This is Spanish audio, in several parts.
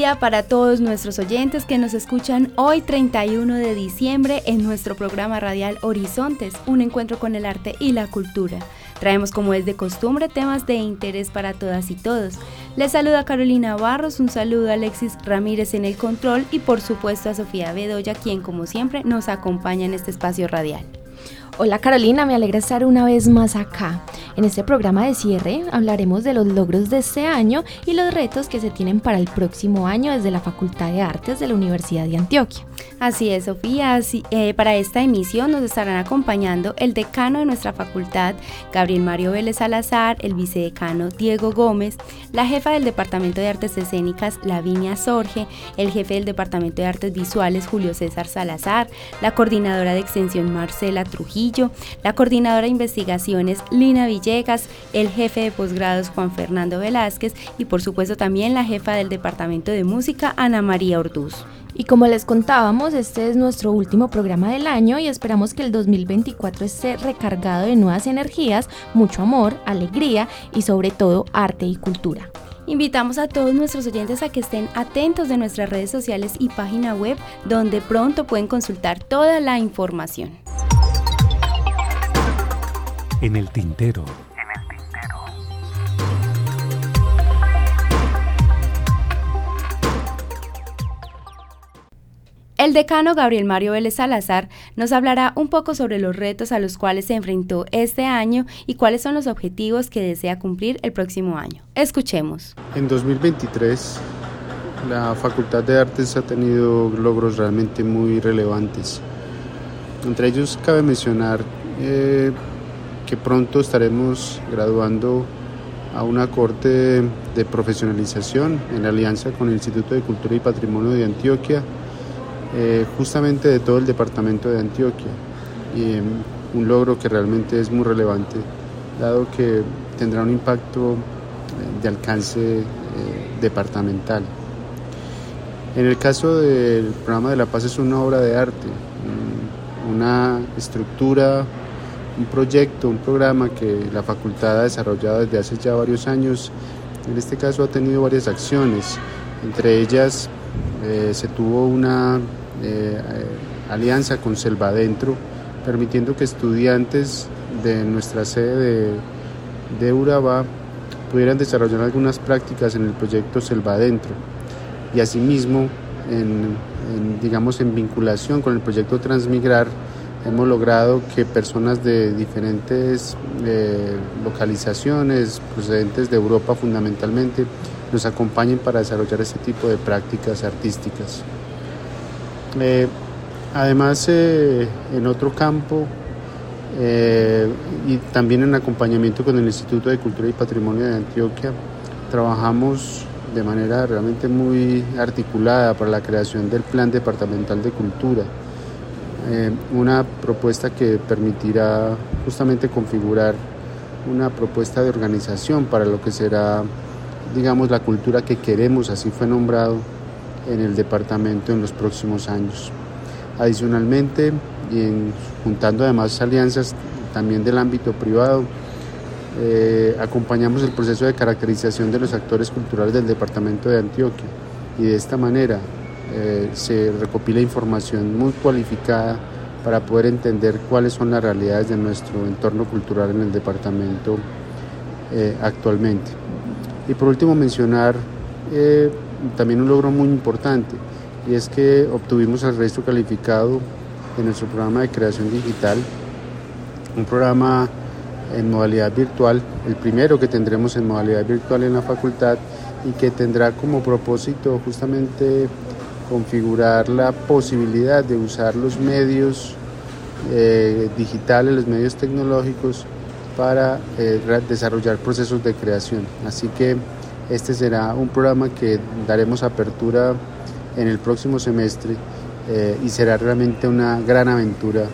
Para todos nuestros oyentes que nos escuchan hoy 31 de diciembre en nuestro programa radial Horizontes, un encuentro con el arte y la cultura. Traemos como es de costumbre temas de interés para todas y todos. Les saluda Carolina Barros, un saludo a Alexis Ramírez en el control y por supuesto a Sofía Bedoya, quien como siempre nos acompaña en este espacio radial. Hola Carolina, me alegra estar una vez más acá. En este programa de cierre hablaremos de los logros de este año y los retos que se tienen para el próximo año desde la Facultad de Artes de la Universidad de Antioquia. Así es, Sofía. Eh, para esta emisión nos estarán acompañando el decano de nuestra facultad, Gabriel Mario Vélez Salazar, el vicedecano Diego Gómez, la jefa del Departamento de Artes Escénicas, Lavinia Sorge, el jefe del Departamento de Artes Visuales, Julio César Salazar, la coordinadora de extensión, Marcela Trujillo, la coordinadora de investigaciones, Lina Villegas, el jefe de posgrados, Juan Fernando Velázquez, y por supuesto también la jefa del Departamento de Música, Ana María Orduz. Y como les contábamos, este es nuestro último programa del año y esperamos que el 2024 esté recargado de nuevas energías, mucho amor, alegría y sobre todo arte y cultura. Invitamos a todos nuestros oyentes a que estén atentos de nuestras redes sociales y página web donde pronto pueden consultar toda la información. En el tintero. El decano Gabriel Mario Vélez Salazar nos hablará un poco sobre los retos a los cuales se enfrentó este año y cuáles son los objetivos que desea cumplir el próximo año. Escuchemos. En 2023, la Facultad de Artes ha tenido logros realmente muy relevantes. Entre ellos cabe mencionar eh, que pronto estaremos graduando a una corte de profesionalización en alianza con el Instituto de Cultura y Patrimonio de Antioquia eh, justamente de todo el departamento de Antioquia em, un logro que realmente es muy relevante dado que tendrá un impacto eh, de alcance eh, departamental. En el caso del programa de la paz es una obra de arte, mm, una estructura, un proyecto, un programa que la facultad ha desarrollado desde hace ya varios años. En este caso ha tenido varias acciones, entre ellas se tuvo una eh, alianza con Selvadentro, permitiendo que estudiantes de nuestra sede de, de pudieran desarrollar algunas prácticas en el proyecto Selvadentro y asimismo en, digamos en vinculación con el proyecto Transmigrar hemos logrado que personas de diferentes eh, localizaciones procedentes de Europa fundamentalmente nos acompañen para desarrollar este tipo de prácticas artísticas. Eh, además, eh, en otro campo eh, y también en acompañamiento con el Instituto de Cultura y Patrimonio de Antioquia, trabajamos de manera realmente muy articulada para la creación del Plan Departamental de Cultura, una propuesta que permitirá justamente configurar una propuesta de organización para lo que será, digamos, la cultura que queremos, así fue nombrado en el departamento en los próximos años. Adicionalmente, y en, juntando además alianzas también del ámbito privado, eh, acompañamos el proceso de caracterización de los actores culturales del departamento de Antioquia y de esta manera eh, se recopila información muy cualificada para poder entender cuáles son las realidades de nuestro entorno cultural en el departamento eh, actualmente. Y por último mencionar también un logro muy importante y es que obtuvimos el registro calificado de nuestro programa de creación digital, un programa en modalidad virtual, el primero que tendremos en modalidad virtual en la facultad y que tendrá como propósito justamente configurar la posibilidad de usar los medios eh, digitales, los medios tecnológicos para eh, desarrollar procesos de creación. Así que este será un programa que daremos apertura en el próximo semestre eh, y será realmente una gran aventura,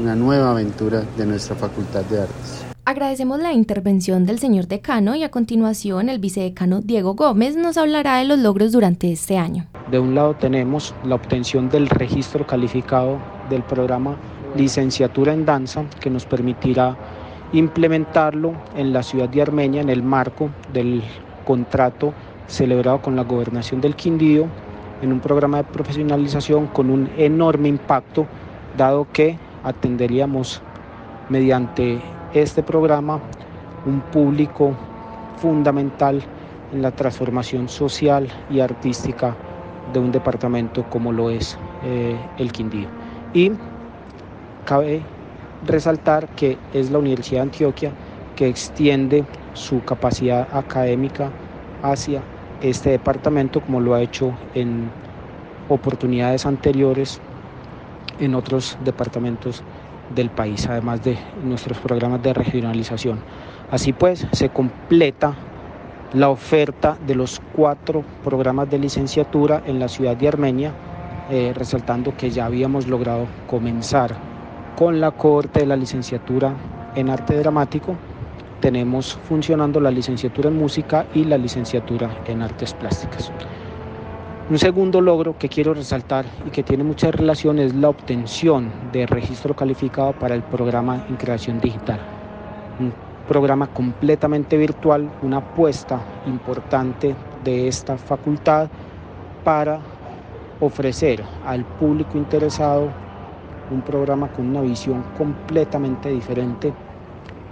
una nueva aventura de nuestra Facultad de Artes. Agradecemos la intervención del señor decano y a continuación el vicedecano Diego Gómez nos hablará de los logros durante este año. De un lado tenemos la obtención del registro calificado del programa Licenciatura en Danza que nos permitirá implementarlo en la ciudad de Armenia en el marco del contrato celebrado con la gobernación del Quindío en un programa de profesionalización con un enorme impacto dado que atenderíamos mediante este programa un público fundamental en la transformación social y artística de un departamento como lo es eh, el Quindío. Y cabe resaltar que es la Universidad de Antioquia que extiende su capacidad académica hacia este departamento como lo ha hecho en oportunidades anteriores en otros departamentos del país, además de nuestros programas de regionalización. Así pues, se completa la oferta de los cuatro programas de licenciatura en la ciudad de Armenia, eh, resaltando que ya habíamos logrado comenzar con la cohorte de la licenciatura en arte dramático. Tenemos funcionando la licenciatura en música y la licenciatura en artes plásticas. Un segundo logro que quiero resaltar y que tiene mucha relación es la obtención de registro calificado para el programa en creación digital. Un programa completamente virtual, una apuesta importante de esta facultad para ofrecer al público interesado un programa con una visión completamente diferente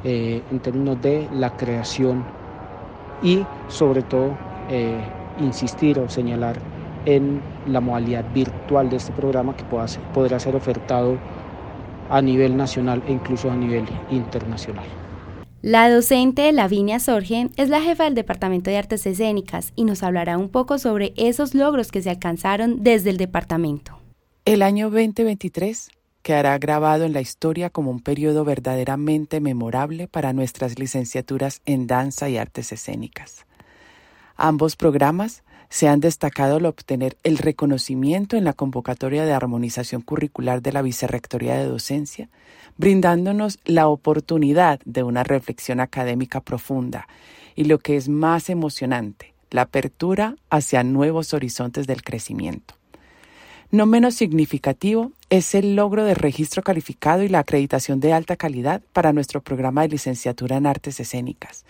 eh, en términos de la creación y sobre todo eh, insistir o señalar en la modalidad virtual de este programa que podrá ser ofertado a nivel nacional e incluso a nivel internacional. La docente Lavinia Sorgen es la jefa del Departamento de Artes Escénicas y nos hablará un poco sobre esos logros que se alcanzaron desde el departamento. El año 2023 quedará grabado en la historia como un periodo verdaderamente memorable para nuestras licenciaturas en danza y artes escénicas. Ambos programas se han destacado al obtener el reconocimiento en la convocatoria de armonización curricular de la Vicerrectoría de Docencia, brindándonos la oportunidad de una reflexión académica profunda y lo que es más emocionante, la apertura hacia nuevos horizontes del crecimiento. No menos significativo es el logro de registro calificado y la acreditación de alta calidad para nuestro programa de licenciatura en artes escénicas,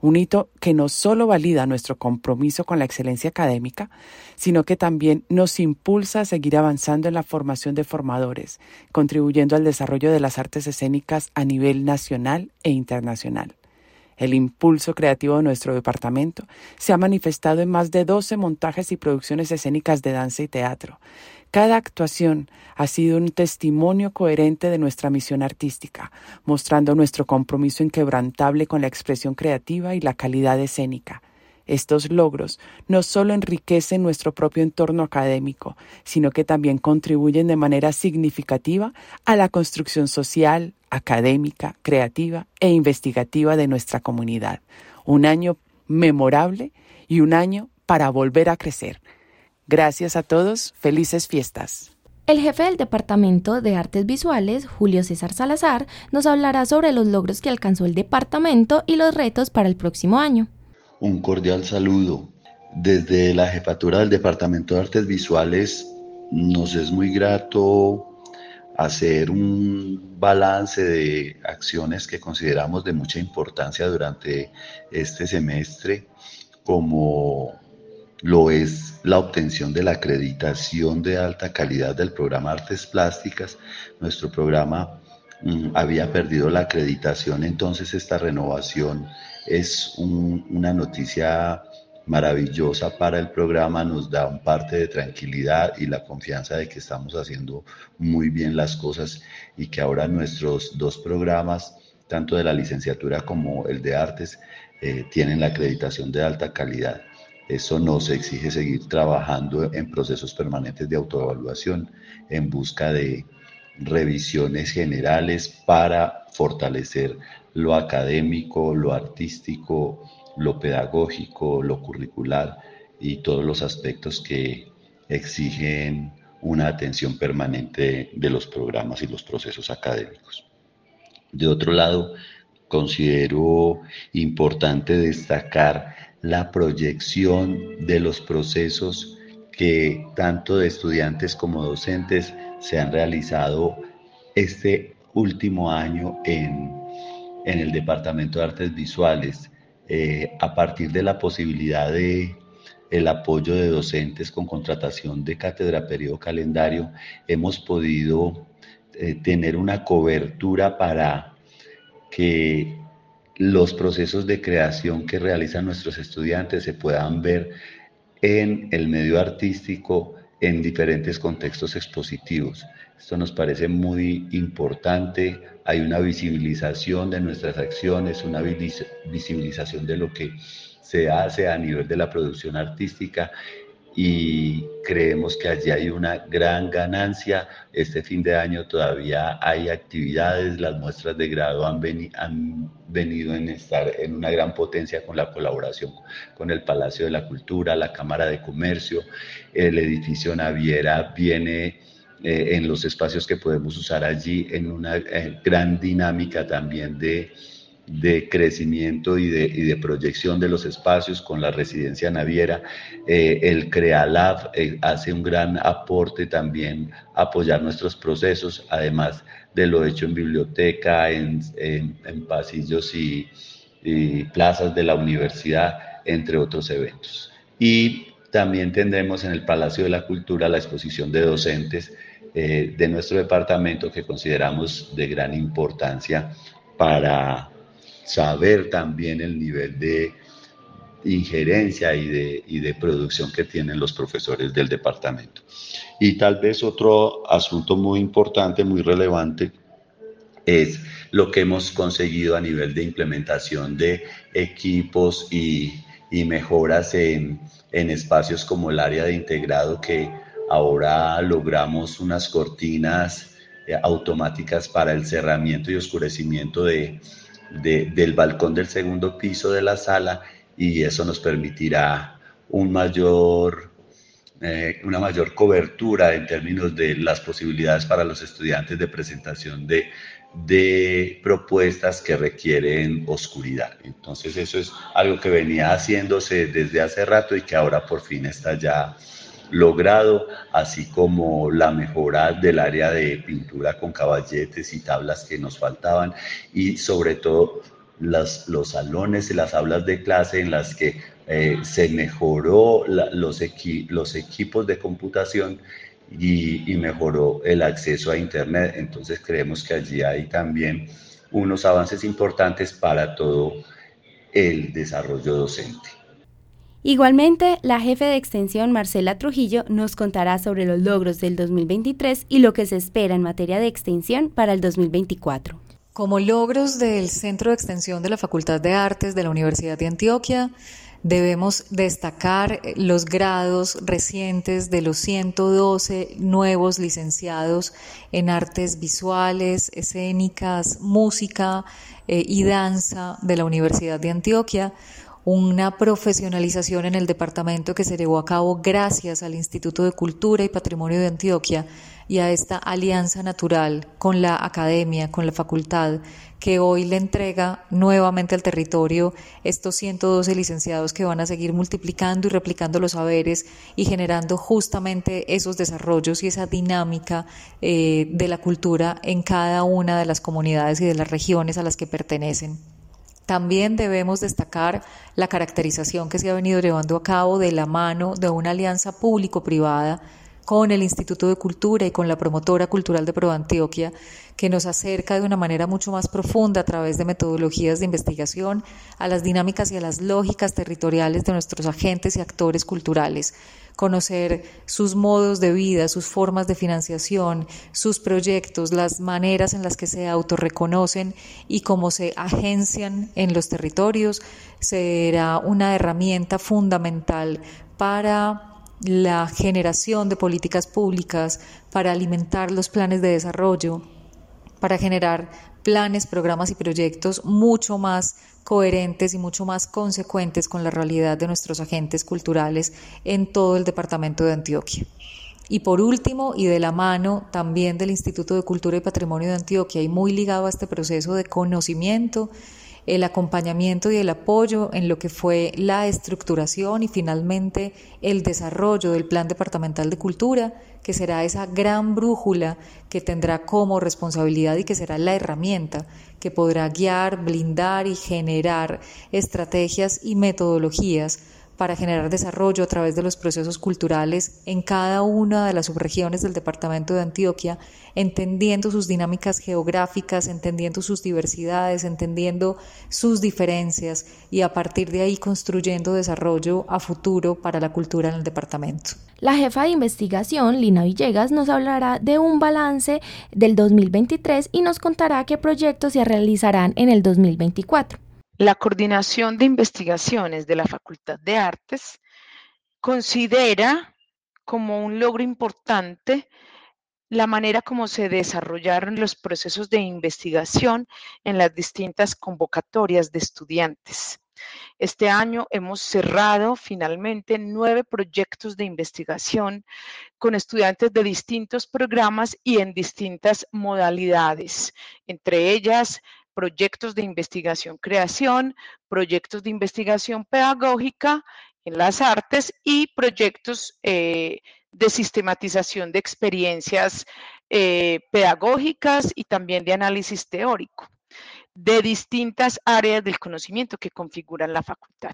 un hito que no solo valida nuestro compromiso con la excelencia académica, sino que también nos impulsa a seguir avanzando en la formación de formadores, contribuyendo al desarrollo de las artes escénicas a nivel nacional e internacional. El impulso creativo de nuestro departamento se ha manifestado en más de 12 montajes y producciones escénicas de danza y teatro, cada actuación ha sido un testimonio coherente de nuestra misión artística, mostrando nuestro compromiso inquebrantable con la expresión creativa y la calidad escénica. Estos logros no solo enriquecen nuestro propio entorno académico, sino que también contribuyen de manera significativa a la construcción social, académica, creativa e investigativa de nuestra comunidad. Un año memorable y un año para volver a crecer. Gracias a todos, felices fiestas. El jefe del Departamento de Artes Visuales, Julio César Salazar, nos hablará sobre los logros que alcanzó el departamento y los retos para el próximo año. Un cordial saludo. Desde la jefatura del Departamento de Artes Visuales nos es muy grato hacer un balance de acciones que consideramos de mucha importancia durante este semestre como lo es la obtención de la acreditación de alta calidad del programa Artes Plásticas. Nuestro programa mm, había perdido la acreditación, entonces esta renovación es una noticia maravillosa para el programa, nos da un parte de tranquilidad y la confianza de que estamos haciendo muy bien las cosas y que ahora nuestros dos programas, tanto de la licenciatura como el de artes, eh, tienen la acreditación de alta calidad. Eso nos exige seguir trabajando en procesos permanentes de autoevaluación en busca de revisiones generales para fortalecer lo académico, lo artístico, lo pedagógico, lo curricular y todos los aspectos que exigen una atención permanente de los programas y los procesos académicos. De otro lado, considero importante destacar la proyección de los procesos que tanto de estudiantes como docentes se han realizado este último año en, el Departamento de Artes Visuales, eh, a partir de la posibilidad de el apoyo de docentes con contratación de cátedra periodo calendario, hemos podido eh, tener una cobertura para que los procesos de creación que realizan nuestros estudiantes se puedan ver en el medio artístico en diferentes contextos expositivos. Esto nos parece muy importante. Hay una visibilización de nuestras acciones, una visibilización de lo que se hace a nivel de la producción artística y creemos que allí hay una gran ganancia. Este fin de año todavía hay actividades, las muestras de grado han, venido en estar en una gran potencia con la colaboración con el Palacio de la Cultura, la Cámara de Comercio, el edificio Naviera viene eh, en los espacios que podemos usar allí en una eh, gran dinámica también de de crecimiento y de, y de, proyección de los espacios con la residencia naviera. Eh, el CREALAB eh, hace un gran aporte también a apoyar nuestros procesos, además de lo hecho en biblioteca, en, en, pasillos y, plazas de la universidad, entre otros eventos. Y también tendremos en el Palacio de la Cultura la exposición de docentes eh, de nuestro departamento que consideramos de gran importancia para saber también el nivel de injerencia y de, y de producción que tienen los profesores del departamento. Y tal vez otro asunto muy importante, muy relevante, es lo que hemos conseguido a nivel de implementación de equipos y, y mejoras en, en, espacios como el área de integrado que ahora logramos unas cortinas eh, automáticas para el cerramiento y oscurecimiento de, del balcón del segundo piso de la sala y eso nos permitirá un mayor, eh, una mayor cobertura en términos de las posibilidades para los estudiantes de presentación de, de propuestas que requieren oscuridad. Entonces eso es algo que venía haciéndose desde hace rato y que ahora por fin está ya logrado, así como la mejora del área de pintura con caballetes y tablas que nos faltaban y sobre todo las, los salones y las aulas de clase en las que eh, se mejoró los, equipos de computación y, mejoró el acceso a Internet. Entonces creemos que allí hay también unos avances importantes para todo el desarrollo docente. Igualmente, la jefe de extensión Marcela Trujillo nos contará sobre los logros del 2023 y lo que se espera en materia de extensión para el 2024. Como logros del Centro de Extensión de la Facultad de Artes de la Universidad de Antioquia, debemos destacar los grados recientes de los 112 nuevos licenciados en artes visuales, escénicas, música eh, y danza de la Universidad de Antioquia una profesionalización en el departamento que se llevó a cabo gracias al Instituto de Cultura y Patrimonio de Antioquia y a esta alianza natural con la academia, con la facultad, que hoy le entrega nuevamente al territorio estos 112 licenciados que van a seguir multiplicando y replicando los saberes y generando justamente esos desarrollos y esa dinámica eh, de la cultura en cada una de las comunidades y de las regiones a las que pertenecen. También debemos destacar la caracterización que se ha venido llevando a cabo de la mano de una alianza público-privada con el Instituto de Cultura y con la promotora cultural de Pro Antioquia, que nos acerca de una manera mucho más profunda a través de metodologías de investigación a las dinámicas y a las lógicas territoriales de nuestros agentes y actores culturales. Conocer sus modos de vida, sus formas de financiación, sus proyectos, las maneras en las que se autorreconocen y cómo se agencian en los territorios, será una herramienta fundamental para la generación de políticas públicas, para alimentar los planes de desarrollo, para generar planes, programas y proyectos mucho más coherentes y mucho más consecuentes con la realidad de nuestros agentes culturales en todo el departamento de Antioquia. Y por último, y de la mano también del Instituto de Cultura y Patrimonio de Antioquia, y muy ligado a este proceso de conocimiento, el acompañamiento y el apoyo en lo que fue la estructuración y finalmente el desarrollo del Plan Departamental de Cultura, que será esa gran brújula que tendrá como responsabilidad y que será la herramienta que podrá guiar, blindar y generar estrategias y metodologías para generar desarrollo a través de los procesos culturales en cada una de las subregiones del departamento de Antioquia, entendiendo sus dinámicas geográficas, entendiendo sus diversidades, entendiendo sus diferencias y a partir de ahí construyendo desarrollo a futuro para la cultura en el departamento. La jefa de investigación, Lina Villegas, nos hablará de un balance del 2023 y nos contará qué proyectos se realizarán en el 2024. La Coordinación de Investigaciones de la Facultad de Artes considera como un logro importante la manera como se desarrollaron los procesos de investigación en las distintas convocatorias de estudiantes. Este año hemos cerrado finalmente nueve proyectos de investigación con estudiantes de distintos programas y en distintas modalidades, entre ellas proyectos de investigación creación, proyectos de investigación pedagógica en las artes y proyectos eh, de sistematización de experiencias eh, pedagógicas y también de análisis teórico de distintas áreas del conocimiento que configuran la facultad.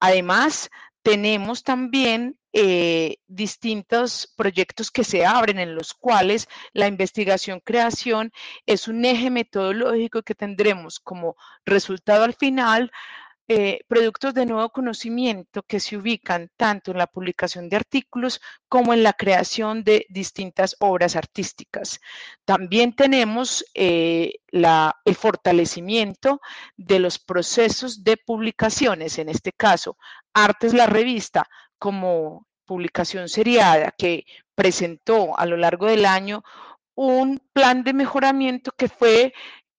Además, tenemos también eh, distintos proyectos que se abren en los cuales la investigación-creación es un eje metodológico que tendremos como resultado al final eh, productos de nuevo conocimiento que se ubican tanto en la publicación de artículos como en la creación de distintas obras artísticas. También tenemos eh, el fortalecimiento de los procesos de publicaciones, en este caso, Artes la revista como publicación seriada que presentó a lo largo del año un plan de mejoramiento que fue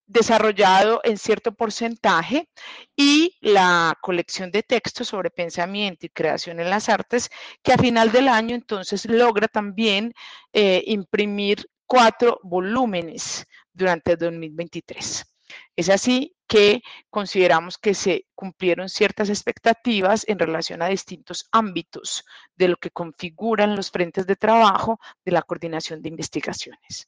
desarrollado en cierto porcentaje y la colección de textos sobre pensamiento y creación en las artes, que a final del año entonces logra también eh, imprimir cuatro volúmenes durante 2023. Es así que consideramos que se cumplieron ciertas expectativas en relación a distintos ámbitos de lo que configuran los frentes de trabajo de la coordinación de investigaciones.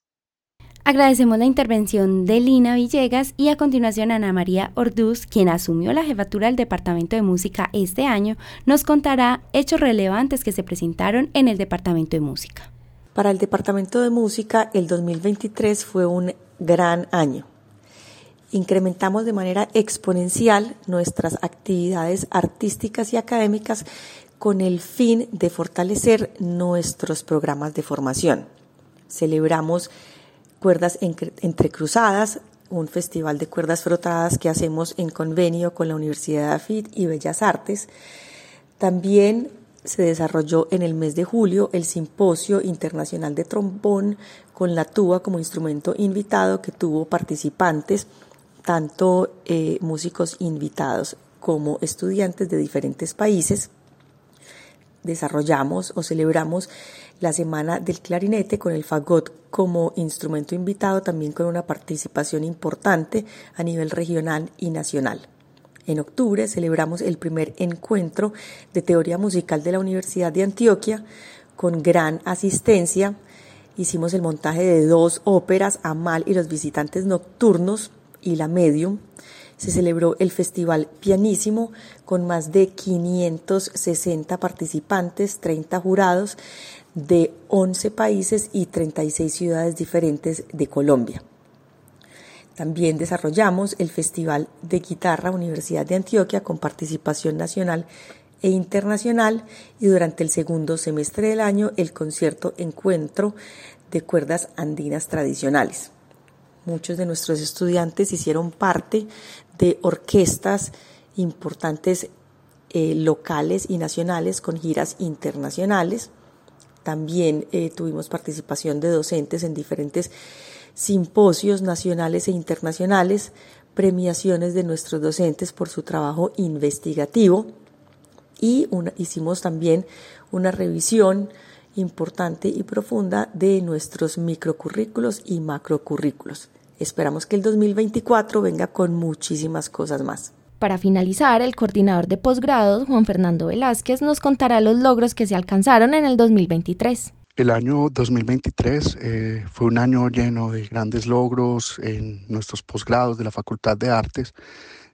Agradecemos la intervención de Lina Villegas y a continuación Ana María Orduz, quien asumió la jefatura del Departamento de Música este año, nos contará hechos relevantes que se presentaron en el Departamento de Música. Para el Departamento de Música, el 2023 fue un gran año. Incrementamos de manera exponencial nuestras actividades artísticas y académicas con el fin de fortalecer nuestros programas de formación. Celebramos Cuerdas Entrecruzadas, un festival de cuerdas frotadas que hacemos en convenio con la Universidad de AFIT y Bellas Artes. También se desarrolló en el mes de julio el Simposio Internacional de Trombón con la tuba como instrumento invitado que tuvo participantes, tanto eh, músicos invitados como estudiantes de diferentes países. Desarrollamos o celebramos la Semana del Clarinete con el fagot como instrumento invitado, también con una participación importante a nivel regional y nacional. En octubre celebramos el primer encuentro de teoría musical de la Universidad de Antioquia con gran asistencia. Hicimos el montaje de dos óperas, Amal y los visitantes nocturnos y La Medium. Se celebró el Festival Pianísimo con más de 560 participantes, 30 jurados de 11 países y 36 ciudades diferentes de Colombia. También desarrollamos el Festival de Guitarra Universidad de Antioquia con participación nacional e internacional y durante el segundo semestre del año el concierto Encuentro de Cuerdas Andinas Tradicionales. Muchos de nuestros estudiantes hicieron parte de orquestas importantes eh, locales y nacionales con giras internacionales. También eh, tuvimos participación de docentes en diferentes simposios nacionales e internacionales, premiaciones de nuestros docentes por su trabajo investigativo y hicimos también una revisión importante y profunda de nuestros microcurrículos y macrocurrículos. Esperamos que el 2024 venga con muchísimas cosas más. Para finalizar, el coordinador de posgrados, Juan Fernando Velázquez, nos contará los logros que se alcanzaron en el 2023. El año 2023 eh, fue un año lleno de grandes logros en nuestros posgrados de la Facultad de Artes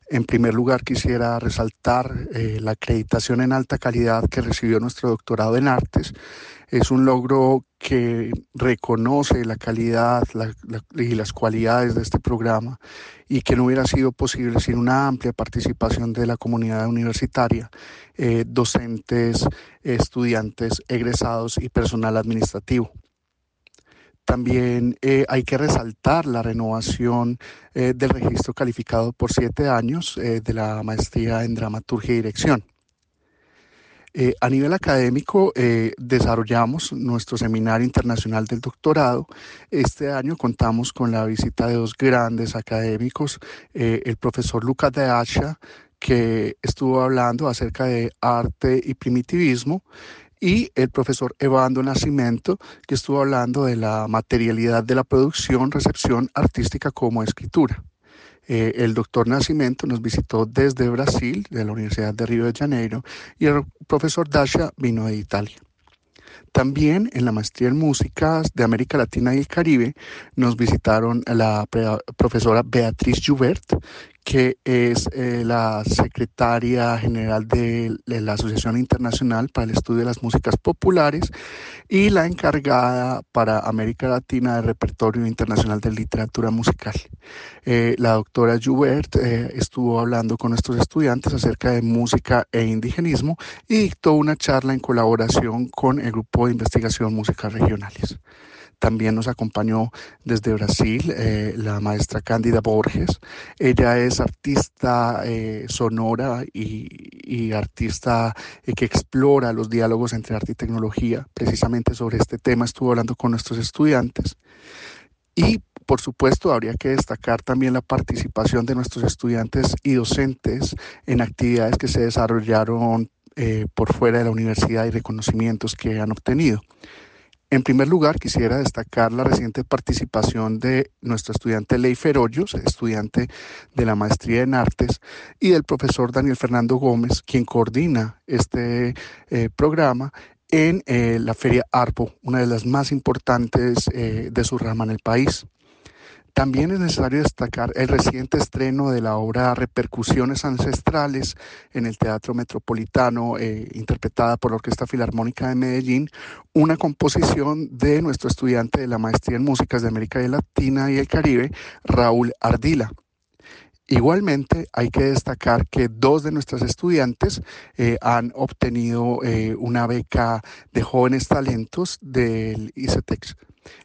en primer lugar, quisiera resaltar eh, la acreditación en alta calidad que recibió nuestro doctorado en artes. Es un logro que reconoce la calidad y las cualidades de este programa y que no hubiera sido posible sin una amplia participación de la comunidad universitaria, eh, docentes, estudiantes, egresados y personal administrativo. También eh, hay que resaltar la renovación eh, del registro calificado por siete años eh, de la maestría en dramaturgia y dirección. a nivel académico, desarrollamos nuestro seminario internacional del doctorado. Este año contamos con la visita de dos grandes académicos, el profesor Lucas de Acha, que estuvo hablando acerca de arte y primitivismo, y el profesor Evando Nacimiento, que estuvo hablando de la materialidad de la producción, recepción artística como escritura. Eh, el doctor Nacimiento nos visitó desde Brasil, de la Universidad de Río de Janeiro, y el profesor Dasha vino de Italia. También en la maestría en música de América Latina y el Caribe nos visitaron la profesora Beatriz Jubert, que es eh, la secretaria general de, la Asociación Internacional para el Estudio de las Músicas Populares y la encargada para América Latina del Repertorio Internacional de Literatura Musical. Eh, la doctora Joubert eh, estuvo hablando con nuestros estudiantes acerca de música e indigenismo y dictó una charla en colaboración con el Grupo de Investigación Músicas Regionales. También nos acompañó desde Brasil eh, la maestra Cándida Borges. Ella es artista eh, sonora y, artista eh, que explora los diálogos entre arte y tecnología. Precisamente sobre este tema estuvo hablando con nuestros estudiantes. Y por supuesto, habría que destacar también la participación de nuestros estudiantes y docentes en actividades que se desarrollaron por fuera de la universidad y reconocimientos que han obtenido. En primer lugar, quisiera destacar la reciente participación de nuestro estudiante Leifer Hoyos, estudiante de la maestría en artes, y del profesor Daniel Fernando Gómez, quien coordina este eh, programa en eh, la Feria ARPO, una de las más importantes eh, de su rama en el país. También es necesario destacar el reciente estreno de la obra Repercusiones Ancestrales en el Teatro Metropolitano, eh, interpretada por la Orquesta Filarmónica de Medellín, una composición de nuestro estudiante de la Maestría en Músicas de América Latina y el Caribe, Raúl Ardila. Igualmente, hay que destacar que dos de nuestras estudiantes eh, han obtenido eh, una beca de jóvenes talentos del ICETEX.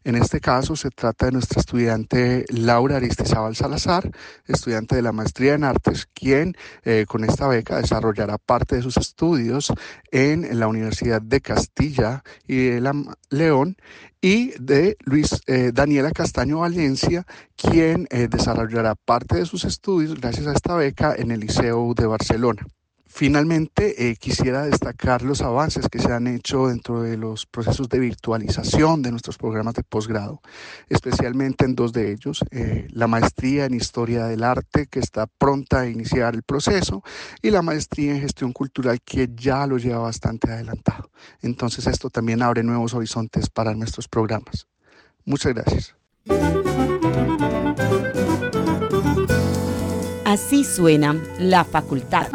En este caso se trata de nuestra estudiante Laura Aristizábal Salazar, estudiante de la maestría en artes, quien eh, con esta beca desarrollará parte de sus estudios en la Universidad de Castilla y de León y de Luis eh, Daniela Castaño Valencia, quien eh, desarrollará parte de sus estudios gracias a esta beca en el Liceo de Barcelona. Finalmente, eh, quisiera destacar los avances que se han hecho dentro de los procesos de virtualización de nuestros programas de posgrado, especialmente en dos de ellos, eh, la maestría en Historia del Arte, que está pronta a iniciar el proceso, y la maestría en Gestión Cultural, que ya lo lleva bastante adelantado. Entonces, esto también abre nuevos horizontes para nuestros programas. Muchas gracias. Así suena la facultad.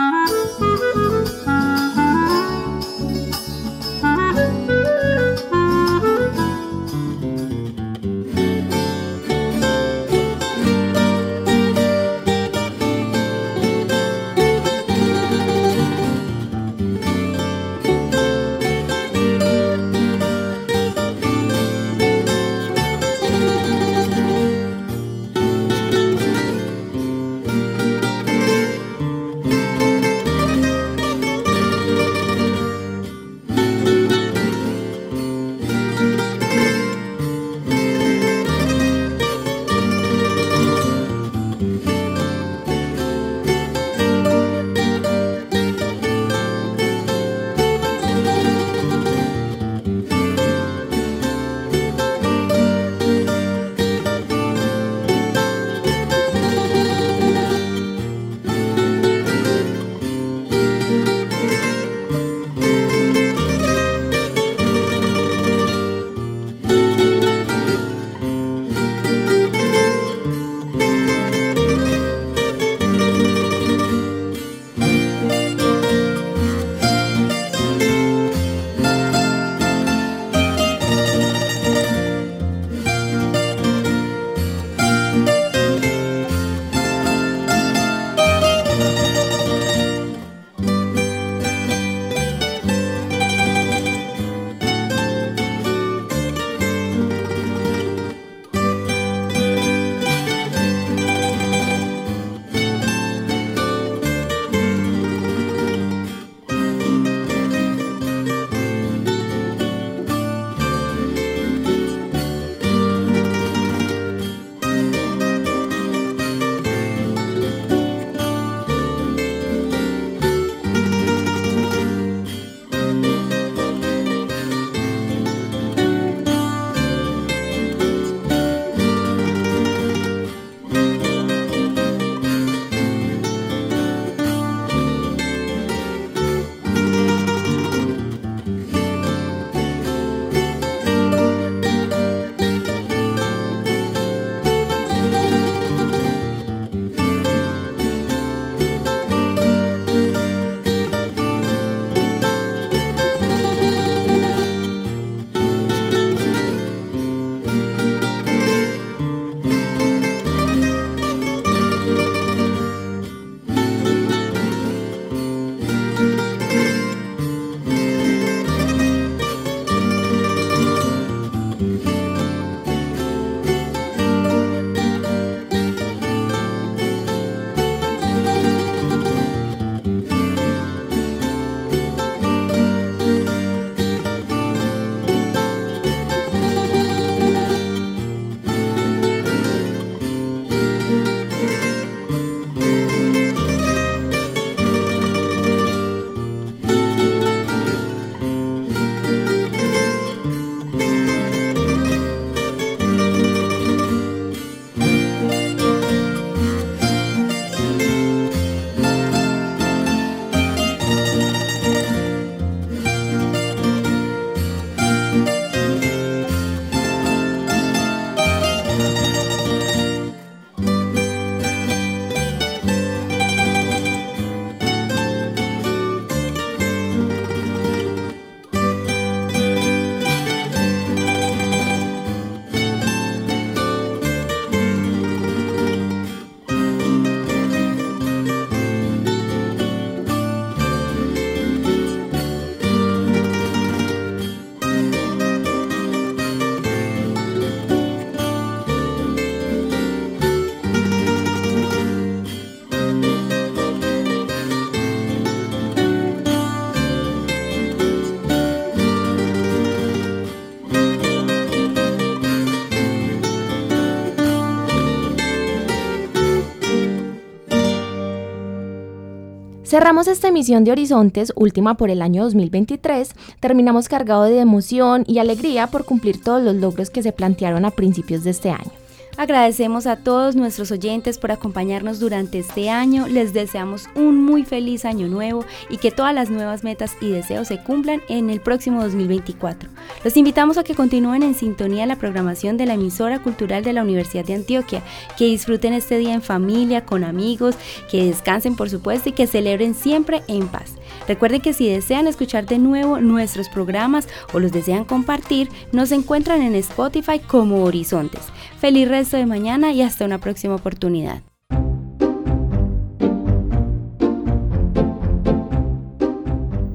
Cerramos esta emisión de Horizontes, última por el año 2023. Terminamos cargado de emoción y alegría por cumplir todos los logros que se plantearon a principios de este año. Agradecemos a todos nuestros oyentes por acompañarnos durante este año. Les deseamos un muy feliz año nuevo y que todas las nuevas metas y deseos se cumplan en el próximo 2024. Los invitamos a que continúen en sintonía la programación de la emisora cultural de la Universidad de Antioquia, que disfruten este día en familia, con amigos, que descansen por supuesto y que celebren siempre en paz. Recuerden que si desean escuchar de nuevo nuestros programas o los desean compartir, nos encuentran en Spotify como Horizontes. Feliz resto de mañana y hasta una próxima oportunidad.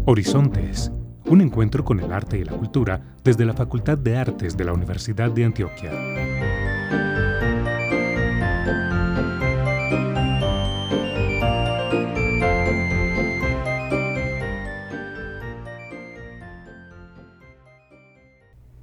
Horizontes, un encuentro con el arte y la cultura desde la Facultad de Artes de la Universidad de Antioquia.